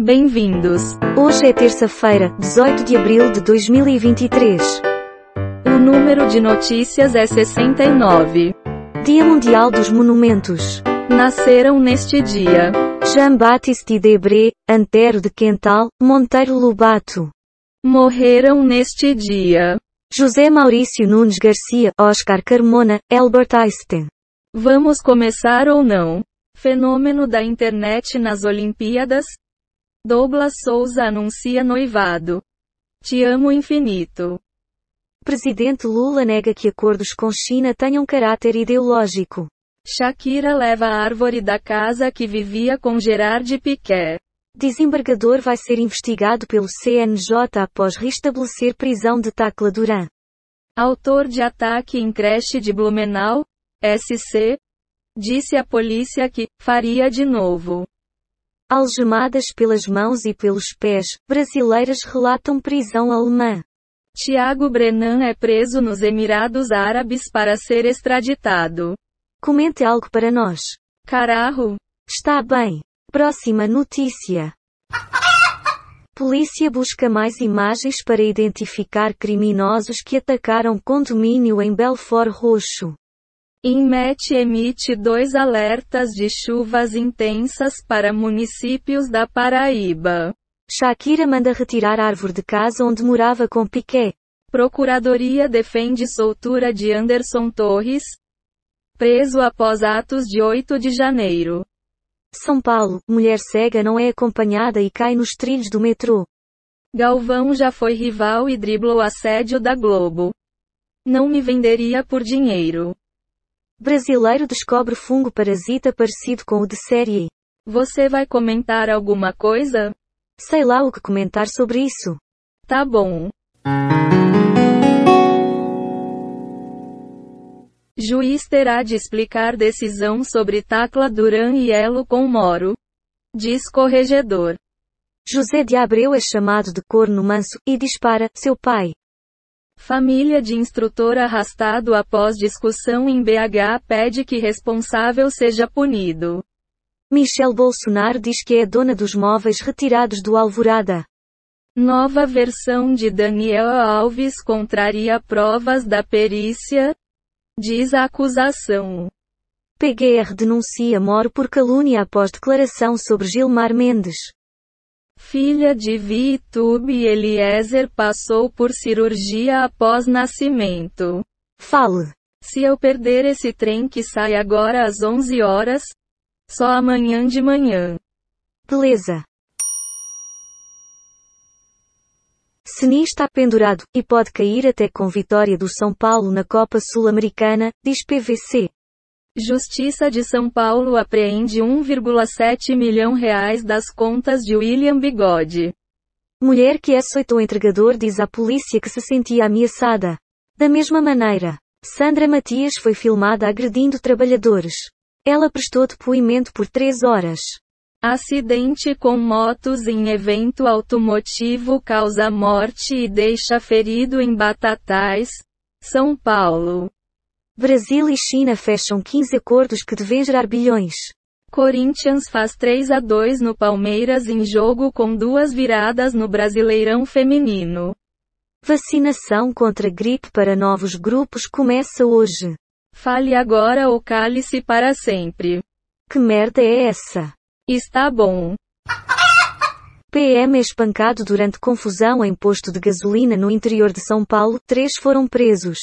Bem-vindos! Hoje é terça-feira, 18 de abril de 2023. O número de notícias é 69. Dia Mundial dos Monumentos. Nasceram neste dia Jean-Baptiste Debré, Antero de Quental, Monteiro Lobato. Morreram neste dia José Maurício Nunes Garcia, Oscar Carmona, Albert Einstein. Vamos começar ou não? Fenômeno da internet nas Olimpíadas? Douglas Souza anuncia noivado. Te amo infinito. Presidente Lula nega que acordos com China tenham caráter ideológico. Shakira leva a árvore da casa que vivia com Gerard Piquet. Desembargador vai ser investigado pelo CNJ após restabelecer prisão de Tacla Duran. Autor de ataque em creche de Blumenau, SC, disse à polícia que faria de novo. Algemadas pelas mãos e pelos pés, brasileiras relatam prisão alemã. Tiago Brenan é preso nos Emirados Árabes para ser extraditado. Comente algo para nós. Carajo, Está bem. Próxima notícia. Polícia busca mais imagens para identificar criminosos que atacaram condomínio em Belfort Roxo. Inmet emite dois alertas de chuvas intensas para municípios da Paraíba. Shakira manda retirar árvore de casa onde morava com Piquet. Procuradoria defende soltura de Anderson Torres, preso após atos de 8 de janeiro. São Paulo, mulher cega não é acompanhada e cai nos trilhos do metrô. Galvão já foi rival e driblou assédio da Globo. Não me venderia por dinheiro. Brasileiro descobre fungo parasita parecido com o de série. Você vai comentar alguma coisa? Sei lá o que comentar sobre isso. Tá bom. Juiz terá de explicar decisão sobre Tacla Duran e Elo com Moro. Diz corregedor. José de Abreu é chamado de corno manso e dispara seu pai. Família de instrutor arrastado após discussão em BH pede que responsável seja punido. Michel Bolsonaro diz que é dona dos móveis retirados do Alvorada. Nova versão de Daniel Alves contraria provas da perícia, diz a acusação. PGR denuncia Moro por calúnia após declaração sobre Gilmar Mendes. Filha de Vitube Eliezer passou por cirurgia após nascimento. Fale. Se eu perder esse trem que sai agora às 11 horas, só amanhã de manhã. Beleza. Seni está pendurado, e pode cair até com vitória do São Paulo na Copa Sul-Americana, diz PVC. Justiça de São Paulo apreende 1,7 milhão reais das contas de William Bigode. Mulher que açoitou entregador diz à polícia que se sentia ameaçada. Da mesma maneira, Sandra Matias foi filmada agredindo trabalhadores. Ela prestou depoimento por três horas. Acidente com motos em evento automotivo causa morte e deixa ferido em Batatais, São Paulo. Brasil e China fecham 15 acordos que devem gerar bilhões. Corinthians faz 3 a 2 no Palmeiras em jogo com duas viradas no Brasileirão Feminino. Vacinação contra gripe para novos grupos começa hoje. Fale agora ou cale-se para sempre. Que merda é essa? Está bom. PM é espancado durante confusão em posto de gasolina no interior de São Paulo, três foram presos.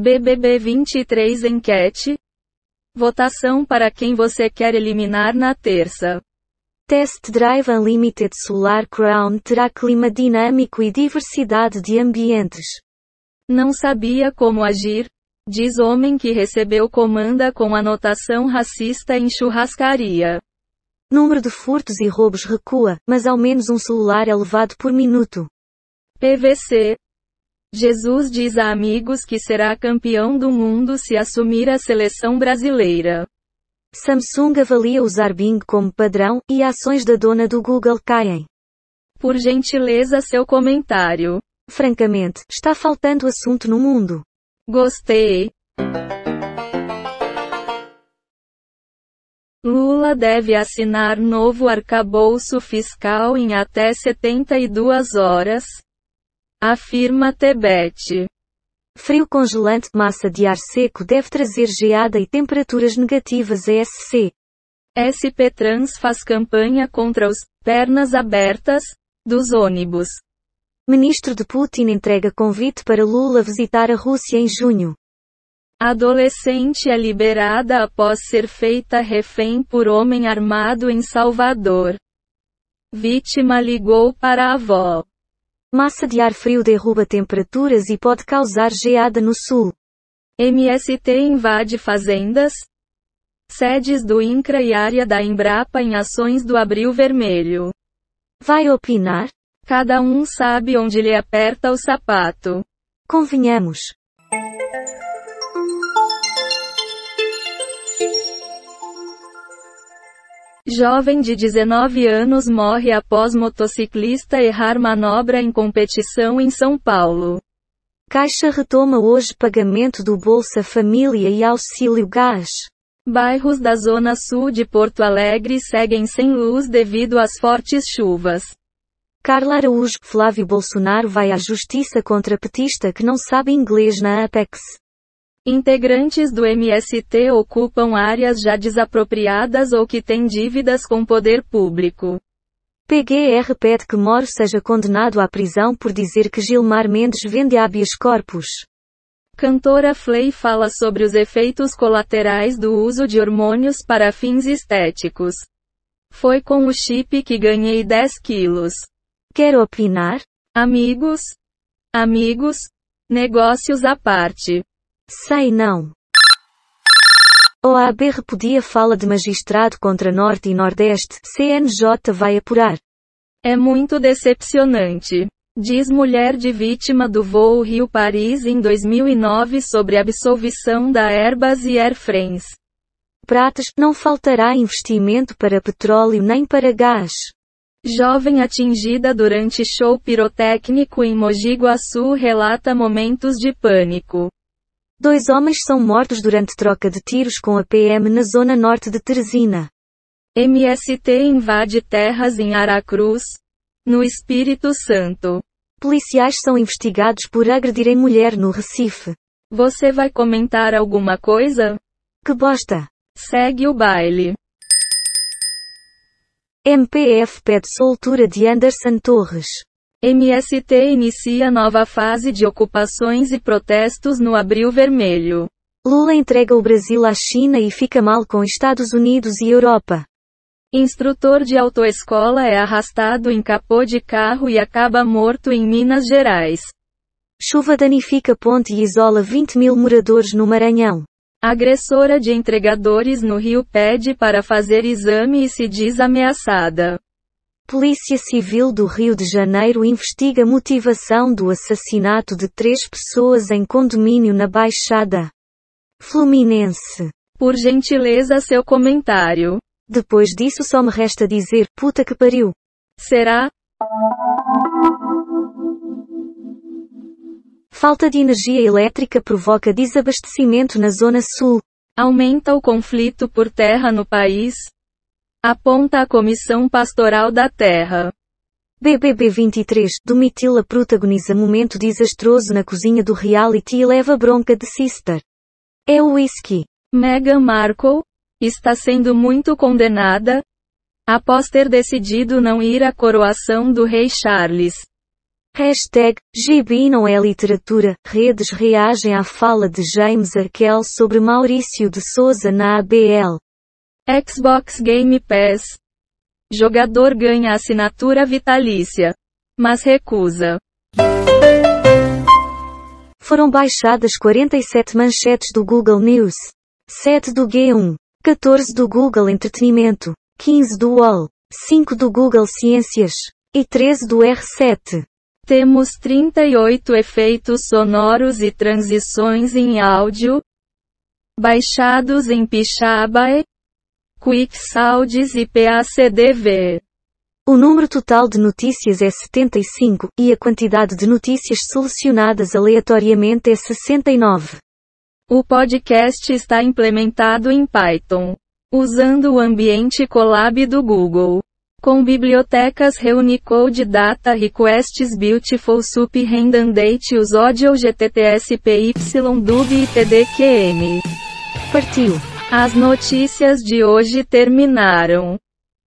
BBB 23 enquete. Votação para quem você quer eliminar na terça. Test Drive Unlimited Solar Crown terá clima dinâmico e diversidade de ambientes. Não sabia como agir, diz homem que recebeu comanda com anotação racista em churrascaria. Número de furtos e roubos recua, mas ao menos um celular é levado por minuto. PVC. Jesus diz a amigos que será campeão do mundo se assumir a seleção brasileira. Samsung avalia usar Bing como padrão, e ações da dona do Google caem. Por gentileza seu comentário. Francamente, está faltando assunto no mundo. Gostei. Lula deve assinar novo arcabouço fiscal em até 72 horas, afirma Tebet. Frio congelante massa de ar seco deve trazer geada e temperaturas negativas a SC. SP Trans faz campanha contra os pernas abertas dos ônibus. Ministro de Putin entrega convite para Lula visitar a Rússia em junho. Adolescente é liberada após ser feita refém por homem armado em Salvador. Vítima ligou para a avó. Massa de ar frio derruba temperaturas e pode causar geada no sul. MST invade fazendas, sedes do INCRA e área da Embrapa em ações do Abril Vermelho. Vai opinar? Cada um sabe onde lhe aperta o sapato. Convenhamos. Jovem de 19 anos morre após motociclista errar manobra em competição em São Paulo. Caixa retoma hoje pagamento do Bolsa Família e Auxílio Gás. Bairros da Zona Sul de Porto Alegre seguem sem luz devido às fortes chuvas. Carla Araújo, Flávio Bolsonaro vai à justiça contra petista que não sabe inglês na Apex. Integrantes do MST ocupam áreas já desapropriadas ou que têm dívidas com poder público. PGR pede que Moro seja condenado à prisão por dizer que Gilmar Mendes vende habeas corpus. Cantora Flay fala sobre os efeitos colaterais do uso de hormônios para fins estéticos. Foi com o chip que ganhei 10 quilos. Quer opinar? Amigos? Amigos? Negócios à parte. Sei não. OAB repudia fala de magistrado contra Norte e Nordeste, CNJ vai apurar. É muito decepcionante. Diz mulher de vítima do voo Rio-Paris em 2009 sobre absolvição da Airbus e Air France. Pratas, não faltará investimento para petróleo nem para gás. Jovem atingida durante show pirotécnico em Mogi Guaçu relata momentos de pânico. Dois homens são mortos durante troca de tiros com a PM na zona norte de Teresina. MST invade terras em Aracruz, no Espírito Santo. Policiais são investigados por agredirem mulher no Recife. Você vai comentar alguma coisa? Que bosta! Segue o baile. MPF pede soltura de Anderson Torres. MST inicia nova fase de ocupações e protestos no Abril Vermelho. Lula entrega o Brasil à China e fica mal com Estados Unidos e Europa. Instrutor de autoescola é arrastado em capô de carro e acaba morto em Minas Gerais. Chuva danifica ponte e isola 20 mil moradores no Maranhão. Agressora de entregadores no Rio pede para fazer exame e se diz ameaçada. Polícia Civil do Rio de Janeiro investiga motivação do assassinato de três pessoas em condomínio na Baixada Fluminense. Por gentileza seu comentário. Depois disso só me resta dizer, puta que pariu. Será? Falta de energia elétrica provoca desabastecimento na Zona Sul. Aumenta o conflito por terra no país, Aponta a Comissão Pastoral da Terra. BBB 23, Domitila protagoniza momento desastroso na cozinha do reality e leva bronca de sister. É o whisky. Meghan Markle está sendo muito condenada após ter decidido não ir à coroação do rei Charles. Hashtag, GB não é literatura, redes reagem à fala de James Arkel sobre Maurício de Souza na ABL. Xbox Game Pass. Jogador ganha assinatura vitalícia, mas recusa. Foram baixadas 47 manchetes do Google News, 7 do G1, 14 do Google Entretenimento, 15 do UOL, 5 do Google Ciências e 13 do R7. Temos 38 efeitos sonoros e transições em áudio baixados em Pixabay, QuickSauds e PACDV. O número total de notícias é 75, e a quantidade de notícias selecionadas aleatoriamente é 69. O podcast está implementado em Python. Usando o ambiente Colab do Google. Com bibliotecas Reunicode Data Requests Beautiful Sup Rendandate Us Audio GTTSPY Dub e TDQM. Partiu. As notícias de hoje terminaram.